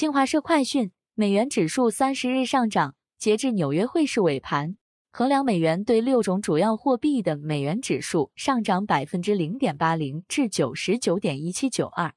新华社快讯：美元指数三十日上涨，截至纽约汇市尾盘，衡量美元对六种主要货币的美元指数上涨百分之零点八零至九十九点一七九二。